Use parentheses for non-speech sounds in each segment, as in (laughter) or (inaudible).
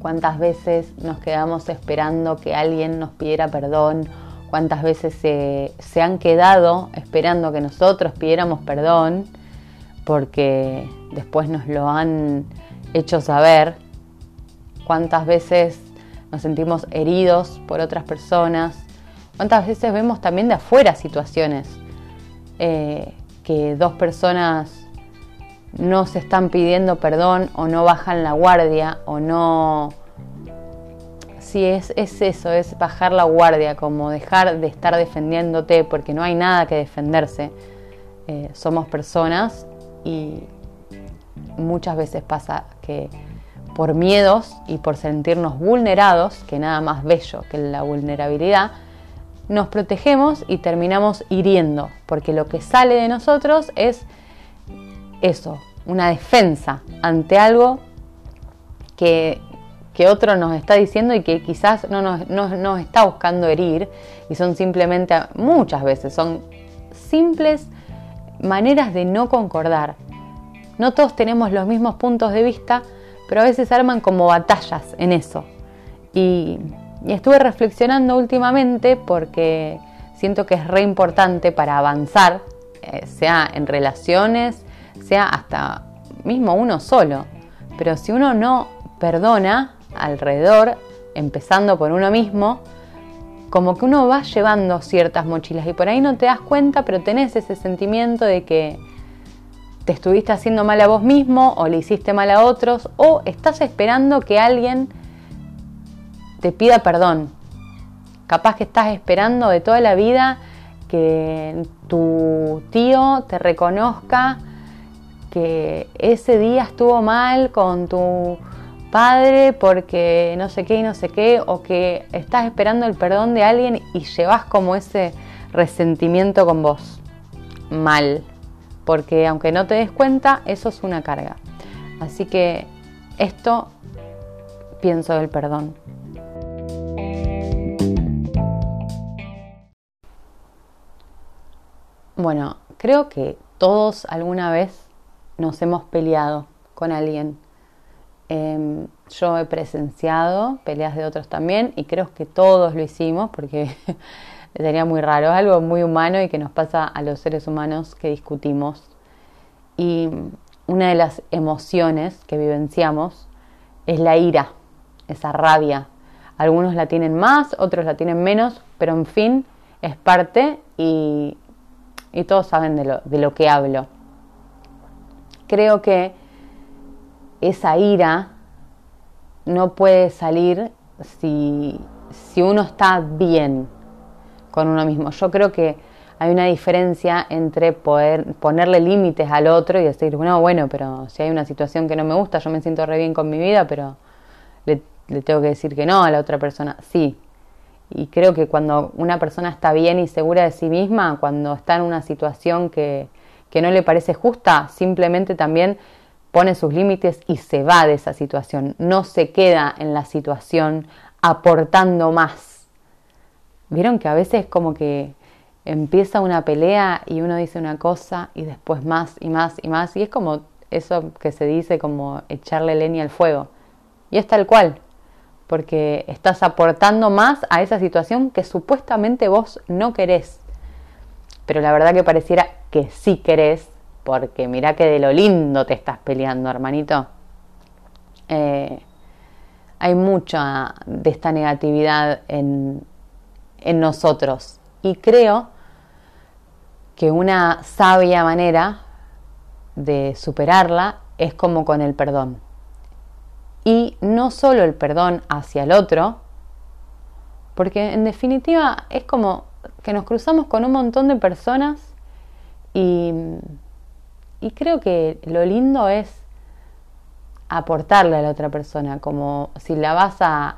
cuántas veces nos quedamos esperando que alguien nos pidiera perdón, cuántas veces se, han quedado esperando que nosotros pidiéramos perdón porque después nos lo han hecho saber, cuántas veces nos sentimos heridos por otras personas, cuántas veces vemos también de afuera situaciones eh, que dos personas no se están pidiendo perdón o no bajan la guardia o no... Sí, es, es eso, es bajar la guardia, como dejar de estar defendiéndote porque no hay nada que defenderse. Eh, somos personas y muchas veces pasa que por miedos y por sentirnos vulnerados, que nada más bello que la vulnerabilidad, nos protegemos y terminamos hiriendo, porque lo que sale de nosotros es eso, una defensa ante algo que, otro nos está diciendo y que quizás no nos, está buscando herir y son simplemente, muchas veces, son simples maneras de no concordar. No todos tenemos los mismos puntos de vista, pero a veces arman como batallas en eso. Y, estuve reflexionando últimamente porque siento que es re importante para avanzar, eh, sea en relaciones, sea hasta mismo uno solo. Pero si uno no perdona alrededor, empezando por uno mismo, como que uno va llevando ciertas mochilas y por ahí no te das cuenta, pero tenés ese sentimiento de que te estuviste haciendo mal a vos mismo o le hiciste mal a otros o estás esperando que alguien te pida perdón. Capaz que estás esperando de toda la vida que tu tío te reconozca que ese día estuvo mal con tu padre porque no sé qué y no sé qué, o que estás esperando el perdón de alguien y llevas como ese resentimiento con vos. Mal, porque aunque no te des cuenta, eso es una carga. Así que esto pienso del perdón. Bueno, creo que todos alguna vez nos hemos peleado con alguien. Em, yo he presenciado peleas de otros también y creo que todos lo hicimos porque (laughs) sería muy raro, algo muy humano y que nos pasa a los seres humanos que discutimos. Y una de las emociones que vivenciamos es la ira, esa rabia. Algunos la tienen más, otros la tienen menos, pero en fin, es parte y, y todos saben de lo, de lo que hablo creo que esa ira no puede salir si, uno está bien con uno mismo. Yo creo que hay una diferencia entre poder ponerle límites al otro y decir, bueno, bueno, pero si hay una situación que no me gusta, yo me siento re bien con mi vida, pero le, tengo que decir que no a la otra persona. Sí. Y creo que cuando una persona está bien y segura de sí misma, cuando está en una situación que, que no le parece justa, simplemente también pone sus límites y se va de esa situación, no se queda en la situación aportando más. Vieron que a veces como que empieza una pelea y uno dice una cosa y después más y más y más y es como eso que se dice como echarle leña al fuego. Y es tal cual, porque estás aportando más a esa situación que supuestamente vos no querés. Pero la verdad que pareciera que sí querés, porque mira que de lo lindo te estás peleando, hermanito. Eh, hay mucha de esta negatividad en, en nosotros y creo que una sabia manera de superarla es como con el perdón. Y no solo el perdón hacia el otro, porque en definitiva es como que nos cruzamos con un montón de personas y, creo que lo lindo es aportarle a la otra persona, como si la vas a,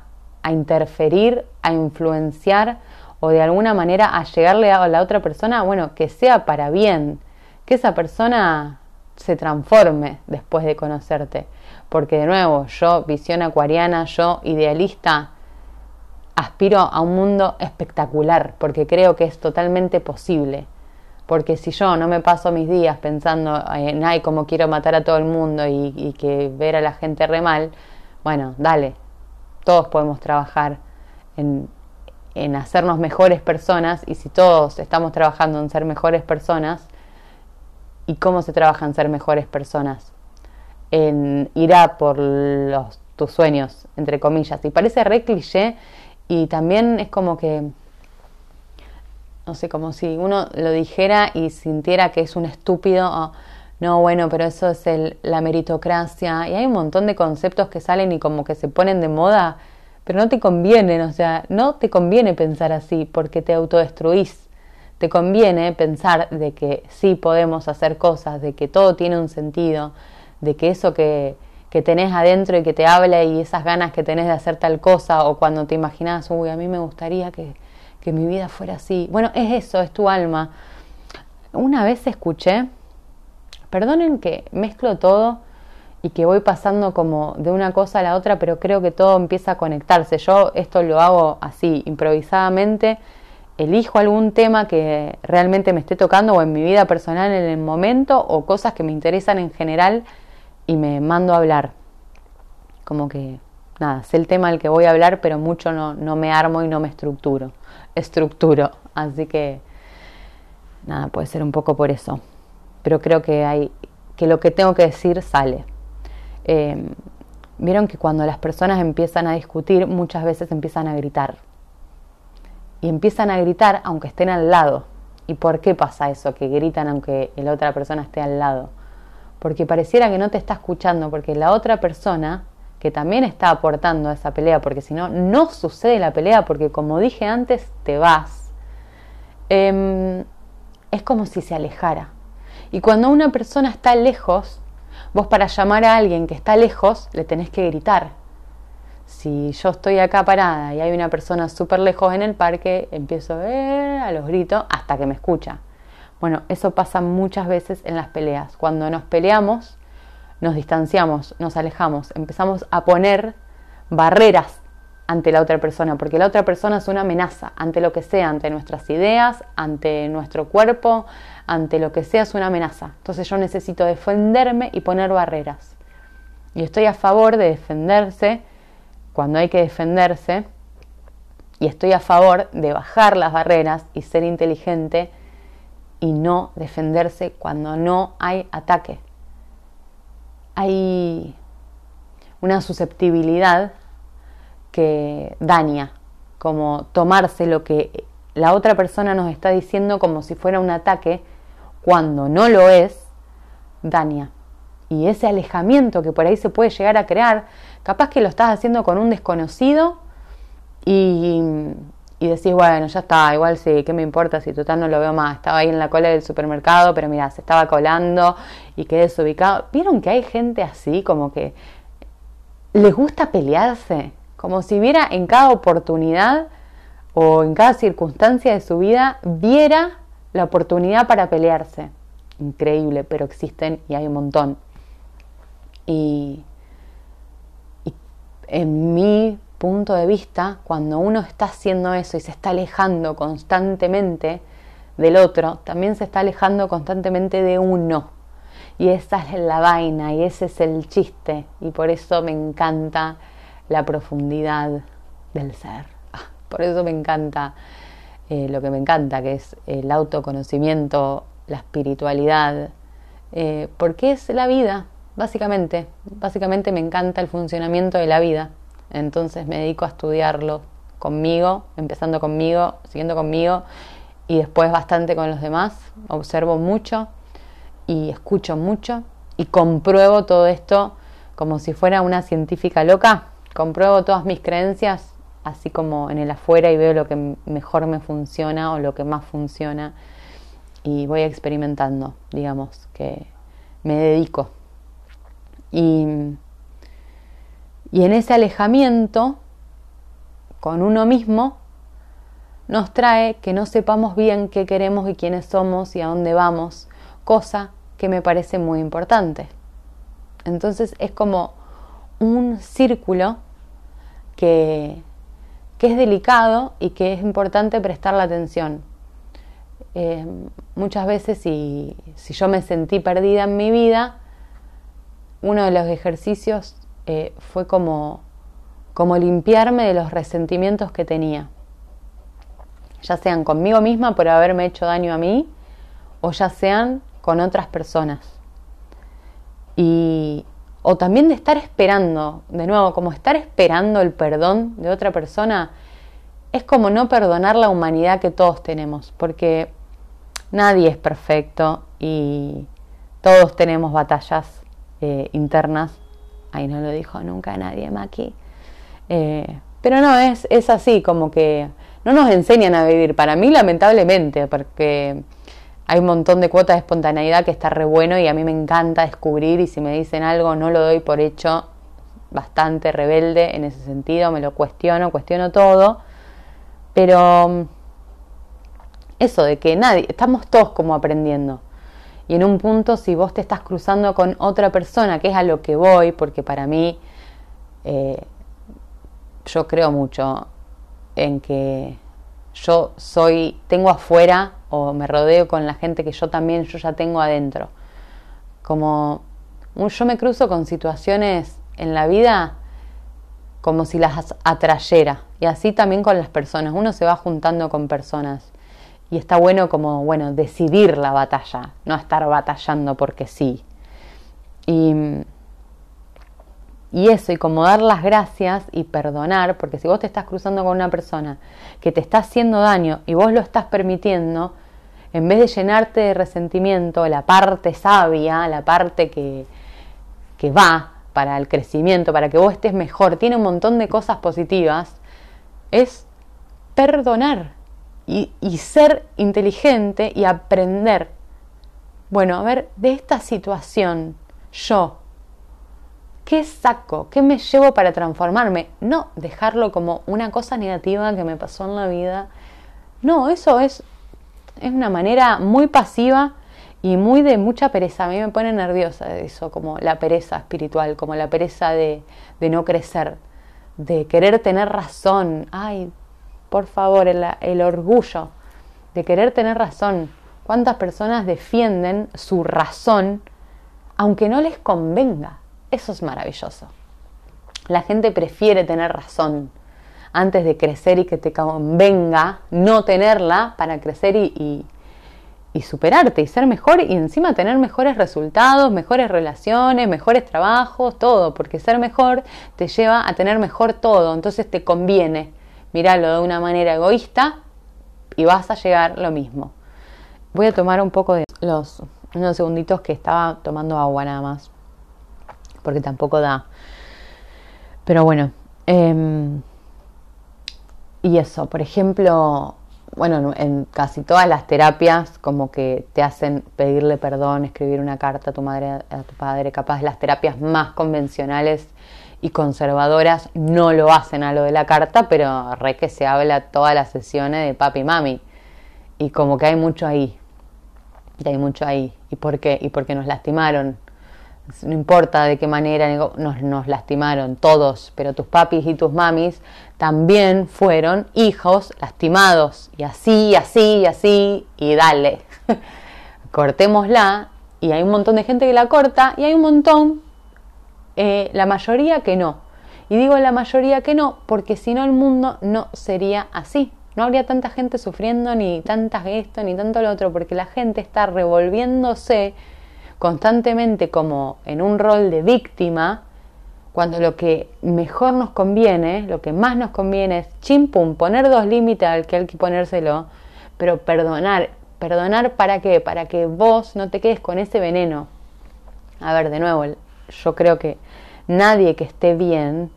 interferir, a influenciar o de alguna manera a llegarle a la otra persona, bueno, que sea para bien, que esa persona se transforme después de conocerte. Porque de nuevo, yo, visión acuariana, yo, idealista, aspiro a un mundo espectacular, porque creo que es totalmente posible. Porque si yo no me paso mis días pensando en, ay, cómo quiero matar a todo el mundo y, que ver a la gente re mal, bueno, dale, todos podemos trabajar en, en hacernos mejores personas y si todos estamos trabajando en ser mejores personas, ¿y cómo se trabaja en ser mejores personas? En ir a por tus sueños, entre comillas. Y parece re cliché y también es como que, no sé, como si uno lo dijera y sintiera que es un estúpido. no, bueno, pero eso es el, la meritocracia. Y hay un montón de conceptos que salen y como que se ponen de moda pero no te conviene, o sea, no te conviene pensar así porque te autodestruís. Te conviene pensar de que sí podemos hacer cosas, de que todo tiene un sentido, de que eso que, que tenés adentro y que te habla y esas ganas que tenés de hacer tal cosa o cuando te imaginas, uy, a mí me gustaría que, que mi vida fuera así. Bueno, es eso, es tu alma. Una vez escuché, perdonen que mezclo todo, y que voy pasando como de una cosa a la otra, pero creo que todo empieza a conectarse. Yo esto lo hago así, improvisadamente, elijo algún tema que realmente me esté tocando o en mi vida personal en el momento o cosas que me interesan en general y me mando a hablar. Como que, nada, sé el tema del que voy a hablar, pero mucho no, no me armo y no me estructuro. Estructuro. Así que, nada, puede ser un poco por eso. Pero creo que hay que lo que tengo que decir sale. Eh, vieron que cuando las personas empiezan a discutir, muchas veces empiezan a gritar. Y empiezan a gritar aunque estén al lado. ¿Y por qué pasa eso? Que gritan aunque la otra persona esté al lado. Porque pareciera que no te está escuchando, porque la otra persona, que también está aportando a esa pelea, porque si no, no sucede la pelea, porque como dije antes, te vas. Em, es como si se alejara. Y cuando una persona está lejos, Vos para llamar a alguien que está lejos le tenés que gritar. Si yo estoy acá parada y hay una persona súper lejos en el parque, empiezo eh, a los gritos hasta que me escucha. Bueno, eso pasa muchas veces en las peleas. Cuando nos peleamos, nos distanciamos, nos alejamos, empezamos a poner barreras ante la otra persona, porque la otra persona es una amenaza ante lo que sea, ante nuestras ideas, ante nuestro cuerpo, ante lo que sea es una amenaza. Entonces yo necesito defenderme y poner barreras. Y estoy a favor de defenderse cuando hay que defenderse y estoy a favor de bajar las barreras y ser inteligente y no defenderse cuando no hay ataque. Hay una susceptibilidad que daña, como tomarse lo que la otra persona nos está diciendo como si fuera un ataque cuando no lo es, daña. Y ese alejamiento que por ahí se puede llegar a crear, capaz que lo estás haciendo con un desconocido y, y decís, bueno, ya está, igual sí, ¿qué me importa si total no lo veo más? Estaba ahí en la cola del supermercado, pero mira, se estaba colando y quedé desubicado. ¿Vieron que hay gente así, como que les gusta pelearse? Como si viera en cada oportunidad o en cada circunstancia de su vida, viera la oportunidad para pelearse. Increíble, pero existen y hay un montón. Y, en mi punto de vista, cuando uno está haciendo eso y se está alejando constantemente del otro, también se está alejando constantemente de uno. Y esa es la vaina y ese es el chiste. Y por eso me encanta la profundidad del ser. Ah, por eso me encanta eh, lo que me encanta, que es el autoconocimiento, la espiritualidad, eh, porque es la vida, básicamente. Básicamente me encanta el funcionamiento de la vida, entonces me dedico a estudiarlo conmigo, empezando conmigo, siguiendo conmigo y después bastante con los demás. Observo mucho y escucho mucho y compruebo todo esto como si fuera una científica loca. Compruebo todas mis creencias así como en el afuera y veo lo que mejor me funciona o lo que más funciona y voy experimentando, digamos, que me dedico. Y, y en ese alejamiento con uno mismo nos trae que no sepamos bien qué queremos y quiénes somos y a dónde vamos, cosa que me parece muy importante. Entonces es como un círculo que que es delicado y que es importante prestar la atención. Eh, muchas veces si, si, yo me sentí perdida en mi vida, uno de los ejercicios eh, fue como como limpiarme de los resentimientos que tenía, ya sean conmigo misma por haberme hecho daño a mí o ya sean con otras personas. Y, o también de estar esperando, de nuevo, como estar esperando el perdón de otra persona, es como no perdonar la humanidad que todos tenemos, porque nadie es perfecto y todos tenemos batallas eh, internas. Ahí no lo dijo nunca nadie, Maki. Eh, pero no, es, es así, como que no nos enseñan a vivir. Para mí, lamentablemente, porque hay un montón de cuotas de espontaneidad que está re bueno y a mí me encanta descubrir y si me dicen algo no lo doy por hecho bastante rebelde en ese sentido, me lo cuestiono, cuestiono todo, pero mm, eso de que nadie, estamos todos como aprendiendo. Y en un punto, si vos te estás cruzando con otra persona, que es a lo que voy, porque para mí eh, yo creo mucho en que yo soy, tengo afuera o me rodeo con la gente que yo también, yo ya tengo adentro. Como yo me cruzo con situaciones en la vida como si las atrayera y así también con las personas. Uno se va juntando con personas y está bueno como, bueno, decidir la batalla, no estar batallando porque sí. Y y eso, y como dar las gracias y perdonar, porque si vos te estás cruzando con una persona que te está haciendo daño y vos lo estás permitiendo, en vez de llenarte de resentimiento, la parte sabia, la parte que, que va para el crecimiento, para que vos estés mejor, tiene un montón de cosas positivas, es perdonar y, ser inteligente y aprender. Bueno, a ver, de esta situación, yo, ¿Qué saco? ¿Qué me llevo para transformarme? No dejarlo como una cosa negativa que me pasó en la vida. No, eso es, es una manera muy pasiva y muy de mucha pereza. A mí me pone nerviosa eso, como la pereza espiritual, como la pereza de, de no crecer, de querer tener razón. Ay, por favor, el, orgullo de querer tener razón. ¿Cuántas personas defienden su razón aunque no les convenga? Eso es maravilloso. La gente prefiere tener razón antes de crecer y que te convenga no tenerla para crecer y, superarte y ser mejor y encima tener mejores resultados, mejores relaciones, mejores trabajos, todo, porque ser mejor te lleva a tener mejor todo, entonces te conviene mirarlo de una manera egoísta y vas a llegar lo mismo. Voy a tomar un poco de los unos segunditos que estaba tomando agua nada más porque tampoco da. Pero bueno, em, y eso, por ejemplo, bueno, en casi todas las terapias como que te hacen pedirle perdón, escribir una carta a tu madre, a tu padre, capaz las terapias más convencionales y conservadoras no lo hacen a lo de la carta, pero re que se habla todas las sesiones de papi y mami. Y como que hay mucho ahí. Y hay mucho ahí. ¿Y por qué? Y porque nos lastimaron no importa de qué manera nos, nos, lastimaron todos, pero tus papis y tus mamis también fueron hijos lastimados. Y así, y así, y así, y dale. (laughs) Cortémosla. Y hay un montón de gente que la corta y hay un montón, eh, la mayoría que no. Y digo la mayoría que no, porque si no el mundo no sería así. No habría tanta gente sufriendo, ni tantas esto, ni tanto lo otro, porque la gente está revolviéndose constantemente como en un rol de víctima, cuando lo que mejor nos conviene, lo que más nos conviene es chimpum, poner dos límites al que hay que ponérselo, pero perdonar. ¿Perdonar para qué? Para que vos no te quedes con ese veneno. A ver, de nuevo, yo creo que nadie que esté bien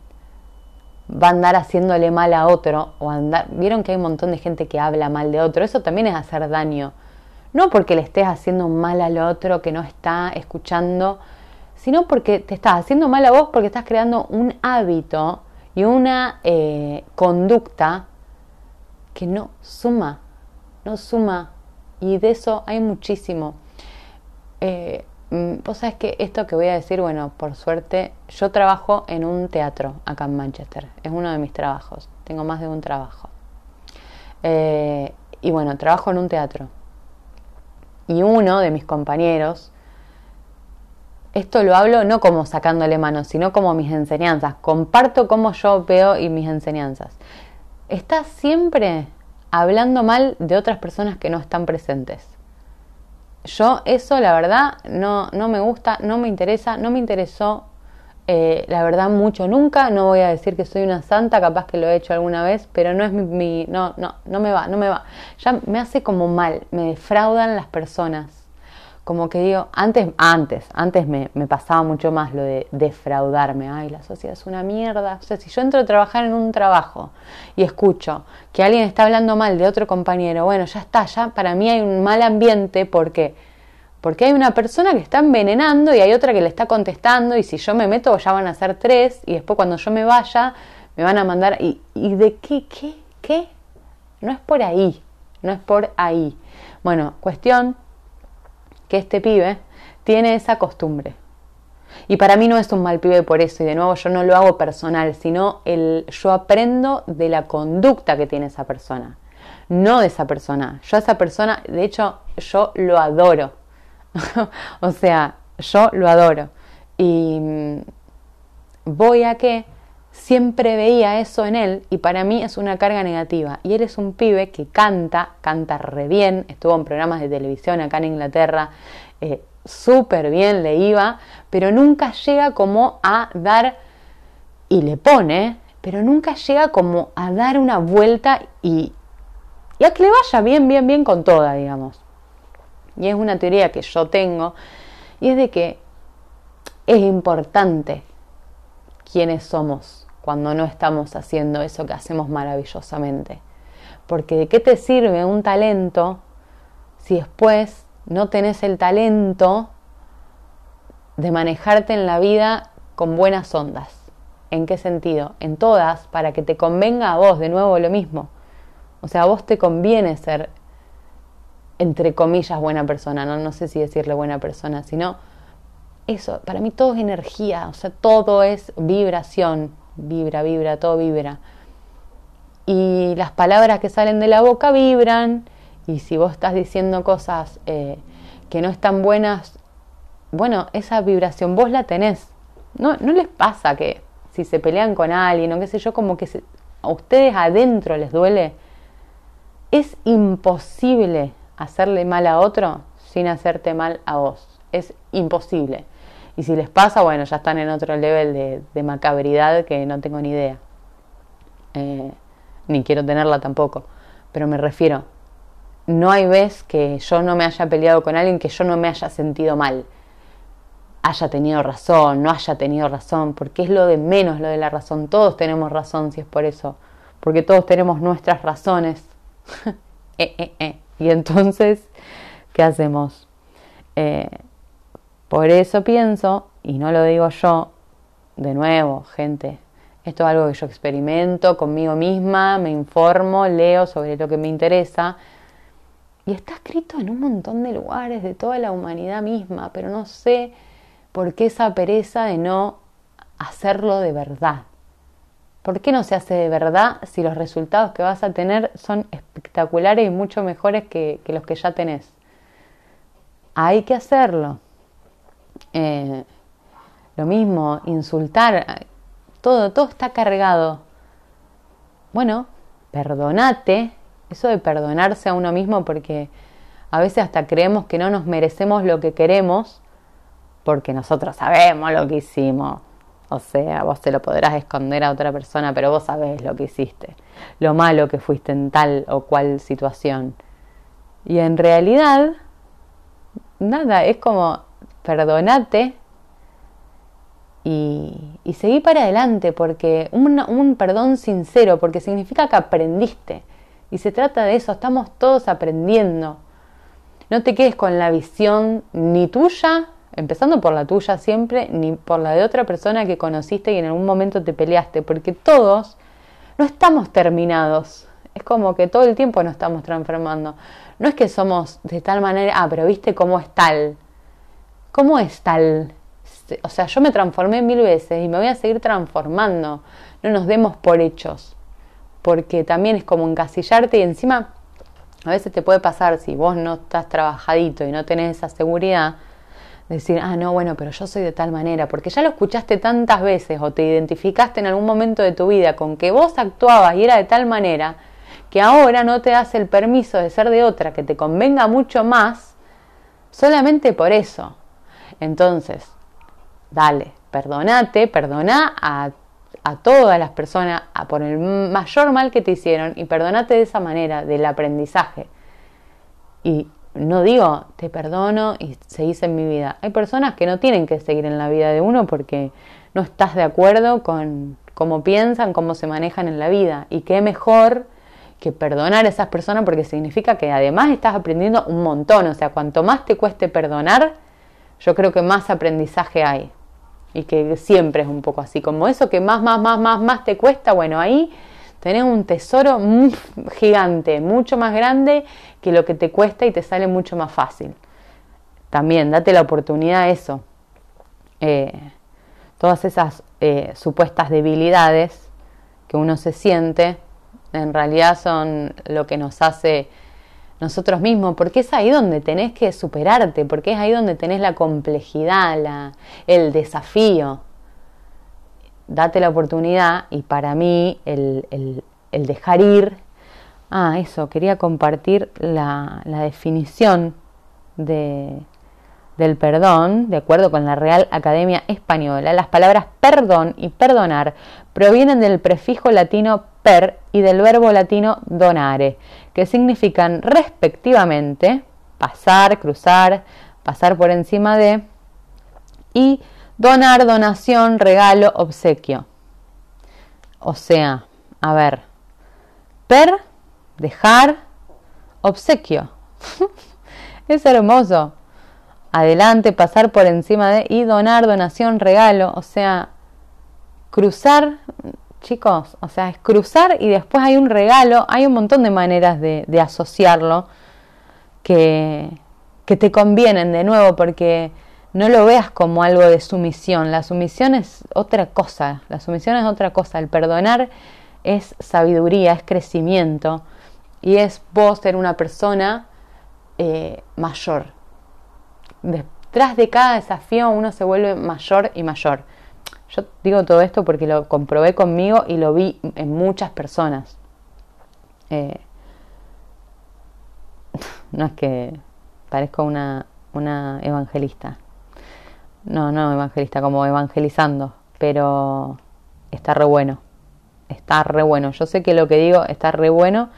va a andar haciéndole mal a otro o andar. Vieron que hay un montón de gente que habla mal de otro. Eso también es hacer daño no porque le estés haciendo mal al otro que no está escuchando, sino porque te estás haciendo mal a vos porque estás creando un hábito y una eh, conducta que no suma, no suma. Y de eso hay muchísimo. Eh, vos sabés que esto que voy a decir, bueno, por suerte, yo trabajo en un teatro acá en Manchester. Es uno de mis trabajos. Tengo más de un trabajo. Eh, y bueno, trabajo en un teatro y uno de mis compañeros esto lo hablo no como sacándole manos, sino como mis enseñanzas. Comparto cómo yo veo y mis enseñanzas. Estás siempre hablando mal de otras personas que no están presentes. Yo eso, la verdad, no, no me gusta, no me interesa, no me interesó, eh, la verdad, mucho nunca. No voy a decir que soy una santa, capaz que lo he hecho alguna vez, pero no es mi, no, no, no me va, no me va. Ya me hace como mal, me defraudan las personas como que digo, antes, antes, antes me, me, pasaba mucho más lo de defraudarme, ay, la sociedad es una mierda. O sea, si yo entro a trabajar en un trabajo y escucho que alguien está hablando mal de otro compañero, bueno, ya está, ya para mí hay un mal ambiente, ¿por qué? Porque hay una persona que está envenenando y hay otra que le está contestando y si yo me meto ya van a ser tres y después cuando yo me vaya me van a mandar, ¿y, y de qué, qué, qué? No es por ahí, no es por ahí. Bueno, cuestión que este pibe tiene esa costumbre. Y para mí no es un mal pibe por eso, y de nuevo yo no lo hago personal, sino el, yo aprendo de la conducta que tiene esa persona, no de esa persona. Yo a esa persona, de hecho, yo lo adoro. (laughs) o sea, yo lo adoro. Y mm, voy a que siempre veía eso en él y para mí es una carga negativa. Y él es un pibe que canta, canta re bien, estuvo en programas de televisión acá en Inglaterra, eh, súper bien le iba, pero nunca llega como a dar, y le pone, pero nunca llega como a dar una vuelta y, y a que le vaya bien, bien, bien con toda, digamos. Y es una teoría que yo tengo, y es de que es importante quiénes somos cuando no estamos haciendo eso que hacemos maravillosamente. Porque de qué te sirve un talento si después no tenés el talento de manejarte en la vida con buenas ondas. ¿En qué sentido? En todas, para que te convenga a vos, de nuevo lo mismo. O sea, a vos te conviene ser, entre comillas, buena persona, no, no sé si decirle buena persona, sino eso, para mí todo es energía, o sea, todo es vibración, vibra, vibra, todo vibra. Y las palabras que salen de la boca vibran, y si vos estás diciendo cosas eh, que no están buenas, bueno, esa vibración vos la tenés. No, no les pasa que si se pelean con alguien o qué sé yo, como que a ustedes adentro les duele. Es imposible hacerle mal a otro sin hacerte mal a vos. Es imposible. Y si les pasa, bueno, ya están en otro level de, macabridad que no tengo ni idea. Eh, ni quiero tenerla tampoco. Pero me refiero, no hay vez que yo no me haya peleado con alguien que yo no me haya sentido mal. Haya tenido razón, no haya tenido razón, porque es lo de menos lo de la razón. Todos tenemos razón si es por eso. Porque todos tenemos nuestras razones. (laughs) Eh, eh, y entonces, ¿qué hacemos? Por eso pienso, y no lo digo yo, de nuevo, gente, esto es algo que yo experimento conmigo misma, me informo, leo sobre lo que me interesa. Y está escrito en un montón de lugares de toda la humanidad misma, pero no sé por qué esa pereza de no hacerlo de verdad. ¿Por qué no se hace de verdad si los resultados que vas a tener son espectaculares y mucho mejores que, los que ya tenés? Hay que hacerlo. Eh, lo mismo, insultar, todo, todo está cargado. Bueno, perdonate, eso de perdonarse a uno mismo porque a veces hasta creemos que no nos merecemos lo que queremos porque nosotros sabemos lo que hicimos. O sea, vos te lo podrás esconder a otra persona, pero vos sabés lo que hiciste, lo malo que fuiste en tal o cual situación. Y en realidad, nada, es como perdonate y, y seguí para adelante, porque un, un perdón sincero, porque significa que aprendiste. Y se trata de eso, estamos todos aprendiendo. No te quedes con la visión ni tuya, empezando por la tuya siempre, ni por la de otra persona que conociste y en algún momento te peleaste, porque todos no estamos terminados. Es como que todo el tiempo nos estamos transformando. No es que somos de tal manera, ah, pero viste cómo es tal. ¿Cómo es tal? O sea, yo me transformé mil veces y me voy a seguir transformando. No nos demos por hechos. Porque también es como encasillarte y encima a veces te puede pasar si vos no estás trabajadito y no tenés esa seguridad decir, ah, no, bueno, pero yo soy de tal manera, porque ya lo escuchaste tantas veces o te identificaste en algún momento de tu vida con que vos actuabas y era de tal manera, que ahora no te das el permiso de ser de otra que te convenga mucho más, solamente por eso. Entonces, dale, perdonate, perdona a, a todas las personas a por el mayor mal que te hicieron y perdonate de esa manera, del aprendizaje. Y no digo te perdono y seguís en mi vida. Hay personas que no tienen que seguir en la vida de uno porque no estás de acuerdo con cómo piensan, cómo se manejan en la vida. Y qué mejor que perdonar a esas personas porque significa que además estás aprendiendo un montón. O sea, cuanto más te cueste perdonar, yo creo que más aprendizaje hay. Y que siempre es un poco así. Como eso que más, más, más, más, más te cuesta, bueno, ahí tenés un tesoro gigante, mucho más grande que lo que te cuesta y te sale mucho más fácil. También date la oportunidad a eso. Eh, todas esas eh, supuestas debilidades que uno se siente, en realidad son lo que nos hace nosotros mismos, porque es ahí donde tenés que superarte, porque es ahí donde tenés la complejidad, la, el desafío. Date la oportunidad y para mí el, dejar ir, ah, eso, quería compartir la, definición de, del perdón, de acuerdo con la Real Academia Española, las palabras perdón y perdonar provienen del prefijo latino per y del verbo latino donare, que significan respectivamente pasar, cruzar, pasar por encima de y Donar, donación, regalo, obsequio. O sea, a ver, per, dejar, obsequio. (laughs) es hermoso. Adelante, pasar por encima de y donar, donación, regalo. O sea, cruzar, chicos, o sea, es cruzar y después hay un regalo. Hay un montón de maneras de, asociarlo que, que te convienen de nuevo porque no lo veas como algo de sumisión. La sumisión es otra cosa. La sumisión es otra cosa. El perdonar es sabiduría, es crecimiento y es vos ser una persona eh, mayor. Detrás de cada desafío uno se vuelve mayor y mayor. Yo digo todo esto porque lo comprobé conmigo y lo vi en muchas personas. Eh, (laughs) no es que parezco una, una evangelista, no, no evangelista, como evangelizando, pero está re bueno, está re bueno. Yo sé que lo que digo está re bueno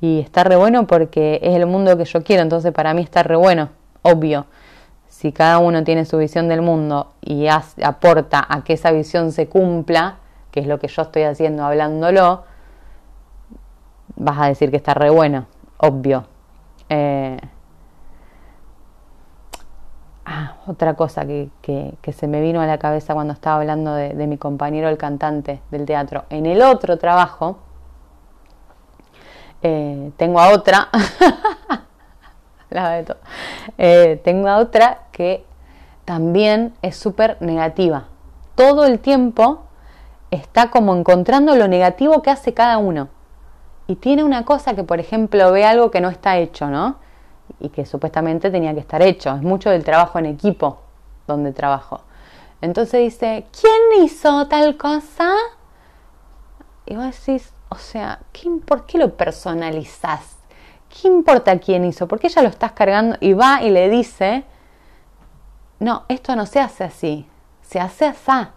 y está re bueno porque es el mundo que yo quiero, entonces para mí está re bueno, obvio. Si cada uno tiene su visión del mundo y aporta a que esa visión se cumpla, que es lo que yo estoy haciendo hablándolo, vas a decir que está re bueno, obvio. Eh, Ah, otra cosa que, se me vino a la cabeza cuando estaba hablando de, mi compañero el cantante del teatro. En el otro trabajo, eh, tengo a otra, (laughs) eh, tengo a otra que también es súper negativa. Todo el tiempo está como encontrando lo negativo que hace cada uno. Y tiene una cosa que, por ejemplo, ve algo que no está hecho, ¿no? y que supuestamente tenía que estar hecho. Es mucho del trabajo en equipo donde trabajo. Entonces dice, ¿quién hizo tal cosa? Y vos decís, o sea, ¿por qué lo personalizás? ¿Qué importa quién hizo? ¿Por qué ya lo estás cargando? Y va y le dice, no, esto no se hace así, se hace así.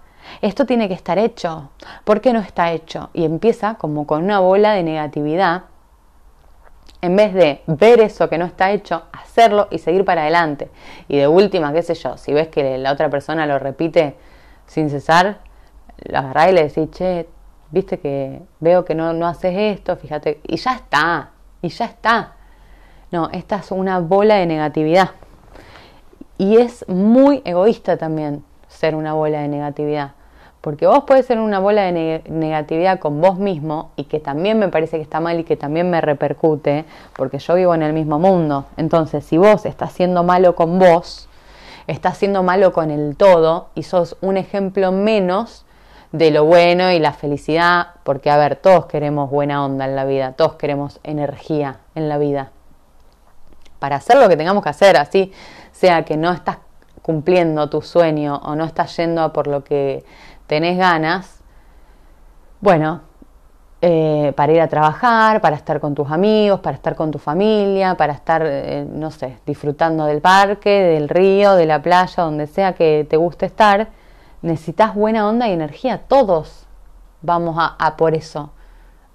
Esto tiene que estar hecho. ¿Por qué no está hecho? Y empieza como con una bola de negatividad en vez de ver eso que no está hecho, hacerlo y seguir para adelante. Y de última, qué sé yo, si ves que la otra persona lo repite sin cesar, lo agarrás y le decís, che, viste que veo que no, no haces esto, fíjate, y ya está, y ya está. No, esta es una bola de negatividad. Y es muy egoísta también ser una bola de negatividad. Porque vos puedes ser una bola de negatividad con vos mismo y que también me parece que está mal y que también me repercute, porque yo vivo en el mismo mundo. Entonces, si vos estás siendo malo con vos, estás siendo malo con el todo y sos un ejemplo menos de lo bueno y la felicidad, porque a ver, todos queremos buena onda en la vida, todos queremos energía en la vida. Para hacer lo que tengamos que hacer, así sea que no estás cumpliendo tu sueño o no estás yendo a por lo que tenés ganas, bueno, eh, para ir a trabajar, para estar con tus amigos, para estar con tu familia, para estar, eh, no sé, disfrutando del parque, del río, de la playa, donde sea que te guste estar, necesitas buena onda y energía. Todos vamos a, por eso,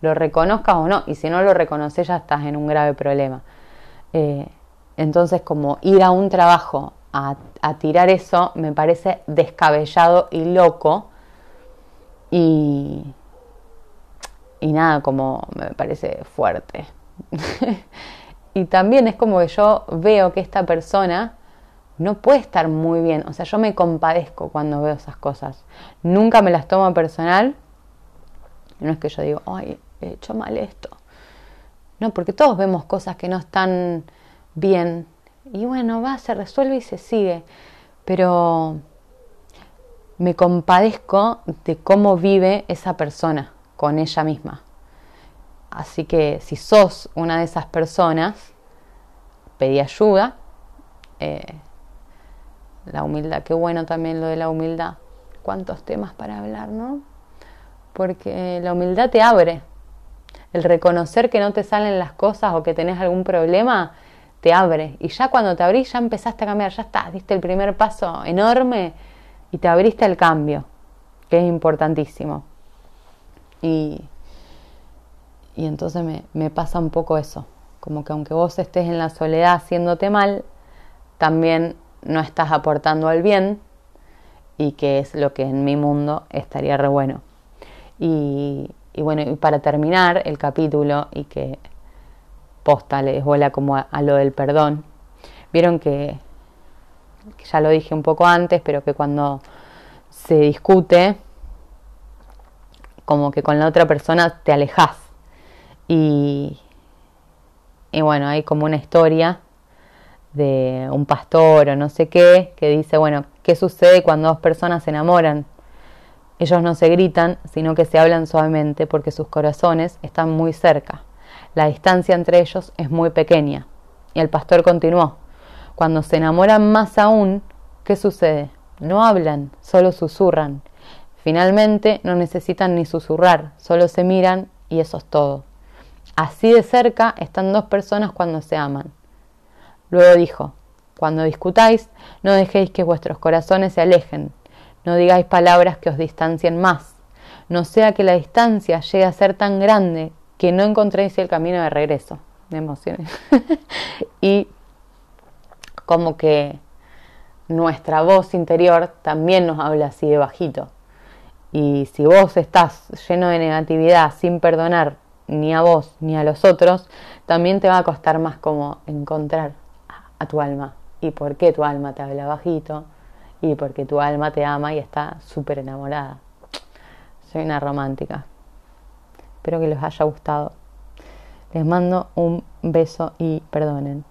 lo reconozcas o no, y si no lo reconoces ya estás en un grave problema. Eh, entonces, como ir a un trabajo a, a tirar eso me parece descabellado y loco. Y, y nada, como me parece fuerte. (laughs) y también es como que yo veo que esta persona no puede estar muy bien. O sea, yo me compadezco cuando veo esas cosas. Nunca me las tomo personal. No es que yo digo, ay, he hecho mal esto. No, porque todos vemos cosas que no están bien. Y bueno, va, se resuelve y se sigue. Pero me compadezco de cómo vive esa persona con ella misma. Así que si sos una de esas personas, pedí ayuda. Eh, la humildad, qué bueno también lo de la humildad. Cuántos temas para hablar, ¿no? Porque la humildad te abre. El reconocer que no te salen las cosas o que tenés algún problema, te abre. Y ya cuando te abrís, ya empezaste a cambiar, ya estás, diste el primer paso enorme y te abriste el cambio, que es importantísimo. Y, y entonces me pasa un poco eso, como que aunque vos estés en la soledad haciéndote mal, también no estás aportando al bien y que es lo que en mi mundo estaría re bueno. Y, y bueno, y para terminar el capítulo y que posta les vuela como a, lo del perdón, vieron que, que ya lo dije un poco antes, pero que cuando se discute, como que con la otra persona te alejas. Y, y bueno, hay como una historia de un pastor o no sé qué, que dice, bueno, ¿qué sucede cuando dos personas se enamoran? Ellos no se gritan, sino que se hablan suavemente porque sus corazones están muy cerca. La distancia entre ellos es muy pequeña. Y el pastor continuó, cuando se enamoran más aún, ¿qué sucede? No hablan, solo susurran. Finalmente no necesitan ni susurrar, solo se miran y eso es todo. Así de cerca están dos personas cuando se aman. Luego dijo, cuando discutáis, no dejéis que vuestros corazones se alejen, no digáis palabras que os distancien más, no sea que la distancia llegue a ser tan grande que no encontréis el camino de regreso. Emociones. (laughs) y como que nuestra voz interior también nos habla así de bajito. Y si vos estás lleno de negatividad sin perdonar ni a vos ni a los otros, también te va a costar más como encontrar a tu alma. Y por qué tu alma te habla bajito. Y porque tu alma te ama y está súper enamorada. Soy una romántica. Espero que les haya gustado. Les mando un beso y perdonen.